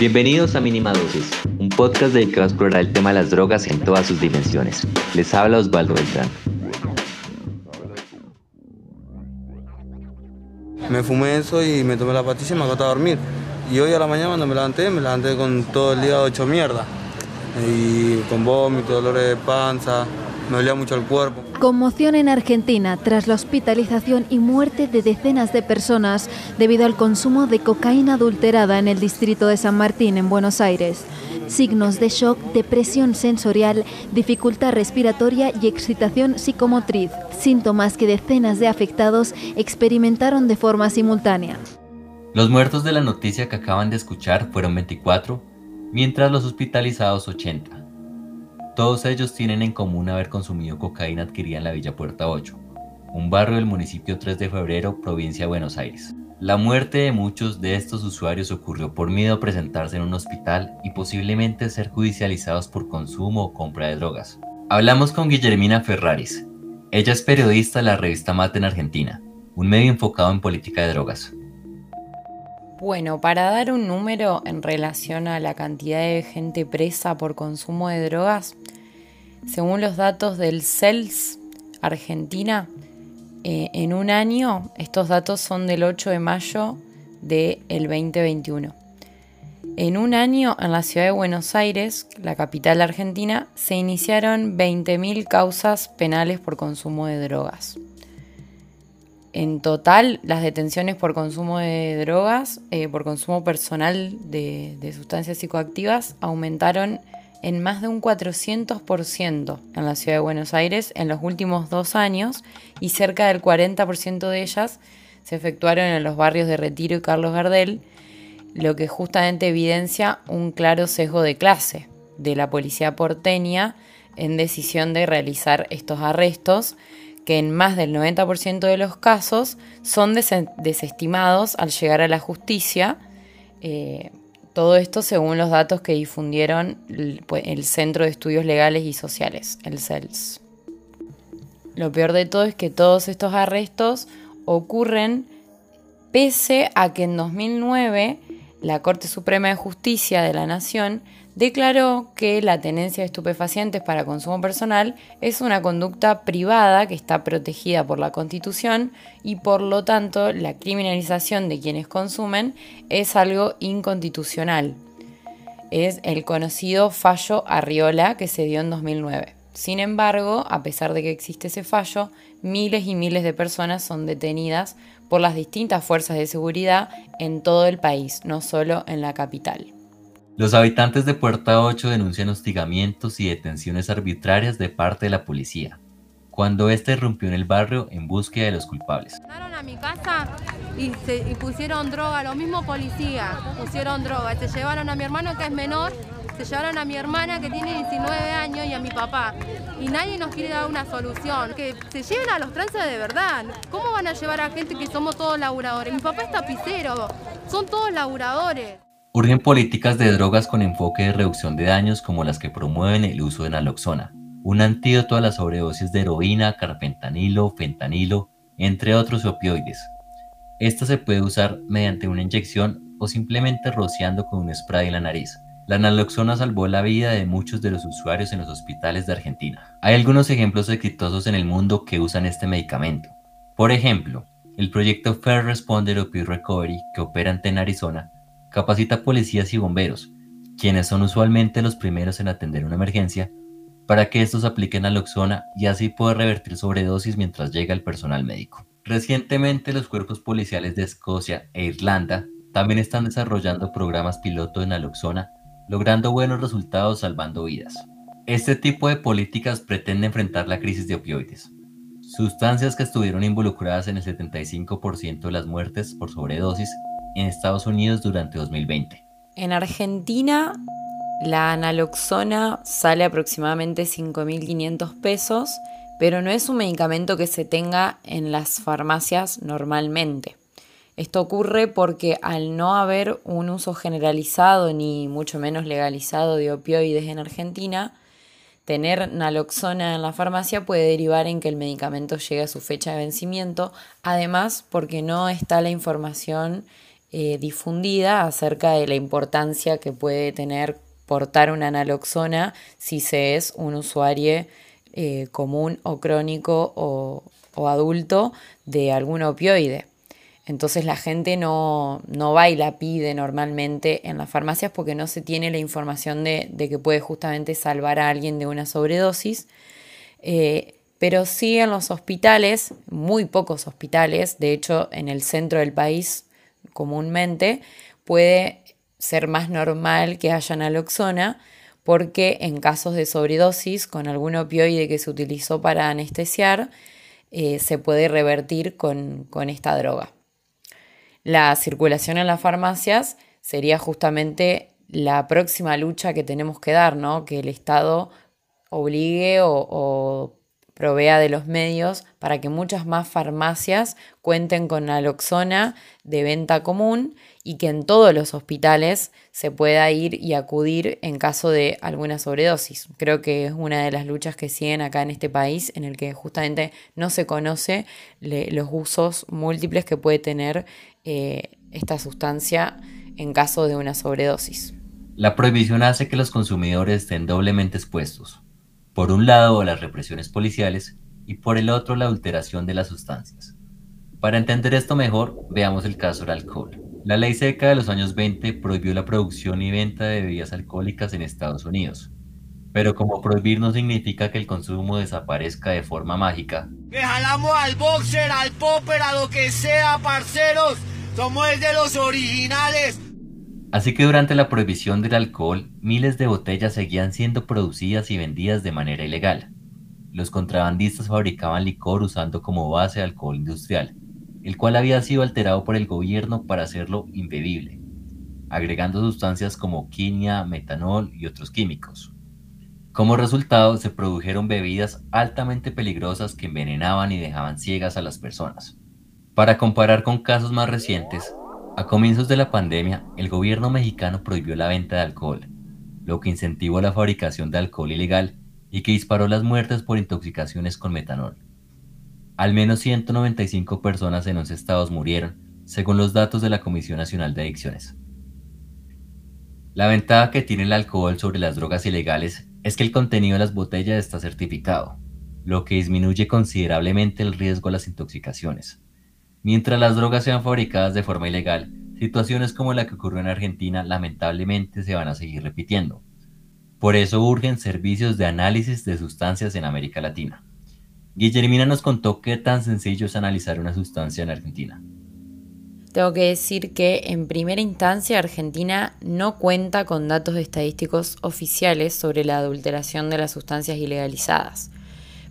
Bienvenidos a Mínima Dosis, un podcast dedicado a explorar el tema de las drogas en todas sus dimensiones. Les habla Osvaldo Beltrán. Me fumé eso y me tomé la pastilla y me acosté a dormir. Y hoy a la mañana cuando me levanté, me levanté con todo el día hecho mierda. Y con vómito, dolores de panza, me dolía mucho el cuerpo. Conmoción en Argentina tras la hospitalización y muerte de decenas de personas debido al consumo de cocaína adulterada en el distrito de San Martín, en Buenos Aires. Signos de shock, depresión sensorial, dificultad respiratoria y excitación psicomotriz, síntomas que decenas de afectados experimentaron de forma simultánea. Los muertos de la noticia que acaban de escuchar fueron 24, mientras los hospitalizados 80. Todos ellos tienen en común haber consumido cocaína adquirida en la Villa Puerta 8, un barrio del municipio 3 de febrero, provincia de Buenos Aires. La muerte de muchos de estos usuarios ocurrió por miedo a presentarse en un hospital y posiblemente ser judicializados por consumo o compra de drogas. Hablamos con Guillermina Ferraris. Ella es periodista de la revista Mate en Argentina, un medio enfocado en política de drogas. Bueno, para dar un número en relación a la cantidad de gente presa por consumo de drogas, según los datos del CELS Argentina, eh, en un año, estos datos son del 8 de mayo del 2021. En un año, en la ciudad de Buenos Aires, la capital argentina, se iniciaron 20.000 causas penales por consumo de drogas. En total, las detenciones por consumo de drogas, eh, por consumo personal de, de, sustancias psicoactivas, aumentaron en más de un 400% en la ciudad de Buenos Aires en los últimos dos años y cerca del 40% de ellas se efectuaron en los barrios de Retiro y Carlos Gardel, lo que justamente evidencia un claro sesgo de clase de la policía porteña en decisión de realizar estos arrestos que en más del 90% de los casos son desestimados al llegar a la justicia. Eh, todo esto según los datos que difundieron pues, el, Centro de Estudios Legales y Sociales, el CELS. Lo peor de todo es que todos estos arrestos ocurren pese a que en 2009 la Corte Suprema de Justicia de la Nación declaró que la tenencia de estupefacientes para consumo personal es una conducta privada que está protegida por la Constitución y por lo tanto la criminalización de quienes consumen es algo inconstitucional. Es el conocido fallo Arriola que se dio en 2009. Sin embargo, a pesar de que existe ese fallo, miles y miles de personas son detenidas por las distintas fuerzas de seguridad en todo el país, no solo en la capital. Los habitantes de Puerta 8 denuncian hostigamientos y detenciones arbitrarias de parte de la policía, cuando éste irrumpió en el barrio en búsqueda de los culpables. Entraron a mi casa y, pusieron droga, los mismos policías pusieron droga. Se llevaron a mi hermano que es menor, se llevaron a mi hermana que tiene 19 años y a mi papá. Y nadie nos quiere dar una solución. Que se lleven a los trances de verdad. ¿Cómo van a llevar a gente que somos todos laburadores? Mi papá es tapicero, son todos laburadores. Urgen políticas de drogas con enfoque de reducción de daños como las que promueven el uso de naloxona, un antídoto a las sobredosis de heroína, carpentanilo, fentanilo, entre otros opioides. Esta se puede usar mediante una inyección o simplemente rociando con un spray en la nariz. La naloxona salvó la vida de muchos de los usuarios en los hospitales de Argentina. Hay algunos ejemplos exitosos en el mundo que usan este medicamento. Por ejemplo, el proyecto Fair Responder Opioid Recovery, que opera en Arizona, capacita policías y bomberos, quienes son usualmente los primeros en atender una emergencia, para que estos apliquen naloxona y así poder revertir sobredosis mientras llega el personal médico. Recientemente los cuerpos policiales de Escocia e Irlanda también están desarrollando programas piloto de naloxona, logrando buenos resultados salvando vidas. Este tipo de políticas pretende enfrentar la crisis de opioides, sustancias que estuvieron involucradas en el 75% de las muertes por sobredosis en Estados Unidos durante 2020. En Argentina, la naloxona sale aproximadamente 5.500 pesos, pero no es un medicamento que se tenga en las farmacias normalmente. Esto ocurre porque al no haber un uso generalizado ni mucho menos legalizado de opioides en Argentina, tener naloxona en la farmacia puede derivar en que el medicamento llegue a su fecha de vencimiento, además porque no está la información eh, difundida acerca de la importancia que puede tener portar una naloxona si se es un usuario eh, común o crónico o, adulto de algún opioide. Entonces la gente no, va y la pide normalmente en las farmacias porque no se tiene la información de, que puede justamente salvar a alguien de una sobredosis. Eh, pero sí en los hospitales, muy pocos hospitales, de hecho en el centro del país comúnmente, puede ser más normal que haya naloxona porque en casos de sobredosis con algún opioide que se utilizó para anestesiar, eh, se puede revertir con, con esta droga. La circulación en las farmacias sería justamente la próxima lucha que tenemos que dar, ¿no? Que el Estado obligue o, o provea de los medios para que muchas más farmacias cuenten con naloxona de venta común y que en todos los hospitales se pueda ir y acudir en caso de alguna sobredosis. Creo que es una de las luchas que siguen acá en este país en el que justamente no se conoce los usos múltiples que puede tener eh, esta sustancia en caso de una sobredosis. La prohibición hace que los consumidores estén doblemente expuestos por un lado, las represiones policiales y por el otro, la adulteración de las sustancias. Para entender esto mejor, veamos el caso del alcohol. La ley seca de los años 20 prohibió la producción y venta de bebidas alcohólicas en Estados Unidos. Pero como prohibir no significa que el consumo desaparezca de forma mágica. ¡Que jalamos al boxer, al popper, a lo que sea, parceros! ¡Somos de los originales! Así que durante la prohibición del alcohol, miles de botellas seguían siendo producidas y vendidas de manera ilegal. Los contrabandistas fabricaban licor usando como base alcohol industrial, el cual había sido alterado por el gobierno para hacerlo imbebible, agregando sustancias como quinua, metanol y otros químicos. Como resultado, se produjeron bebidas altamente peligrosas que envenenaban y dejaban ciegas a las personas. Para comparar con casos más recientes, a comienzos de la pandemia, el gobierno mexicano prohibió la venta de alcohol, lo que incentivó la fabricación de alcohol ilegal y que disparó las muertes por intoxicaciones con metanol. Al menos 195 personas en 11 estados murieron, según los datos de la Comisión Nacional de Adicciones. La ventaja que tiene el alcohol sobre las drogas ilegales es que el contenido de las botellas está certificado, lo que disminuye considerablemente el riesgo a las intoxicaciones. Mientras las drogas sean fabricadas de forma ilegal, situaciones como la que ocurrió en Argentina lamentablemente se van a seguir repitiendo. Por eso urgen servicios de análisis de sustancias en América Latina. Guillermina nos contó qué tan sencillo es analizar una sustancia en Argentina. Tengo que decir que en primera instancia Argentina no cuenta con datos estadísticos oficiales sobre la adulteración de las sustancias ilegalizadas.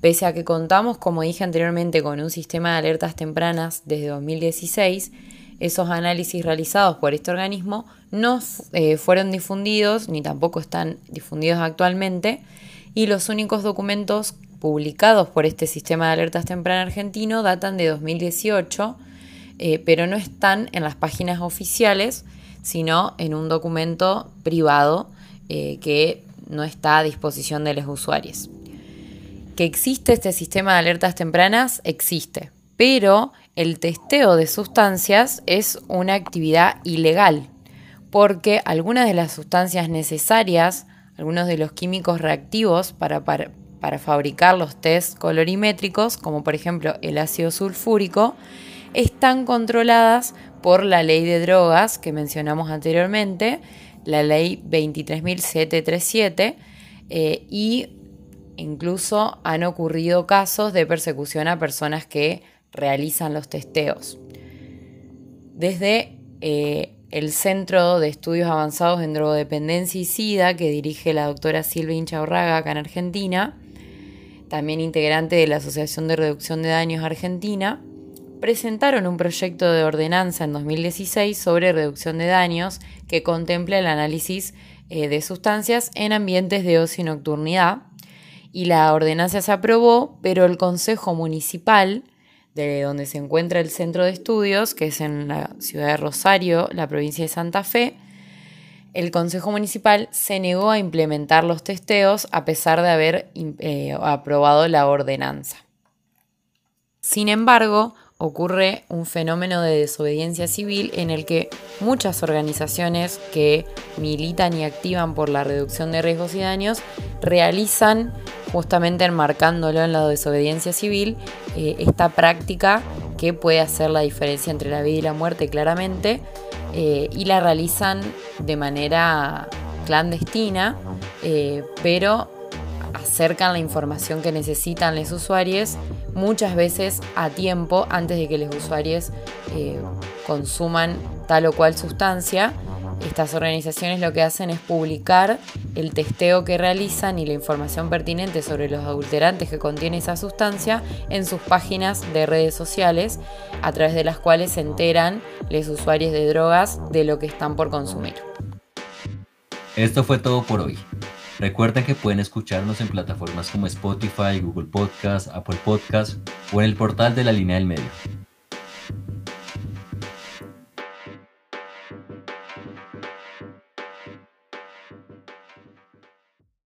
Pese a que contamos, como dije anteriormente, con un sistema de alertas tempranas desde 2016, esos análisis realizados por este organismo no eh, fueron difundidos ni tampoco están difundidos actualmente y los únicos documentos publicados por este sistema de alertas tempranas argentino datan de 2018, eh, pero no están en las páginas oficiales, sino en un documento privado eh, que no está a disposición de los usuarios que existe este sistema de alertas tempranas, existe, pero el testeo de sustancias es una actividad ilegal, porque algunas de las sustancias necesarias, algunos de los químicos reactivos para, para, fabricar los test colorimétricos, como por ejemplo el ácido sulfúrico, están controladas por la ley de drogas que mencionamos anteriormente, la ley 23.737, eh, y Incluso han ocurrido casos de persecución a personas que realizan los testeos. Desde eh, el Centro de Estudios Avanzados en Drogodependencia y SIDA, que dirige la doctora Silvia Inchaurraga acá en Argentina, también integrante de la Asociación de Reducción de Daños Argentina, presentaron un proyecto de ordenanza en 2016 sobre reducción de daños que contempla el análisis eh, de sustancias en ambientes de ocio y nocturnidad y la ordenanza se aprobó, pero el Consejo Municipal, de donde se encuentra el centro de estudios, que es en la ciudad de Rosario, la provincia de Santa Fe, el Consejo Municipal se negó a implementar los testeos a pesar de haber eh, aprobado la ordenanza. Sin embargo, ocurre un fenómeno de desobediencia civil en el que muchas organizaciones que militan y activan por la reducción de riesgos y daños realizan, justamente enmarcándolo en la desobediencia civil, eh, esta práctica que puede hacer la diferencia entre la vida y la muerte claramente, eh, y la realizan de manera clandestina, eh, pero acercan la información que necesitan los usuarios muchas veces a tiempo antes de que los usuarios consuman tal o cual sustancia. Estas organizaciones lo que hacen es publicar el testeo que realizan y la información pertinente sobre los adulterantes que contiene esa sustancia en sus páginas de redes sociales, a través de las cuales se enteran los usuarios de drogas de lo que están por consumir. Esto fue todo por hoy. Recuerden que pueden escucharnos en plataformas como Spotify, Google Podcast, Apple Podcast o en el portal de la línea del medio.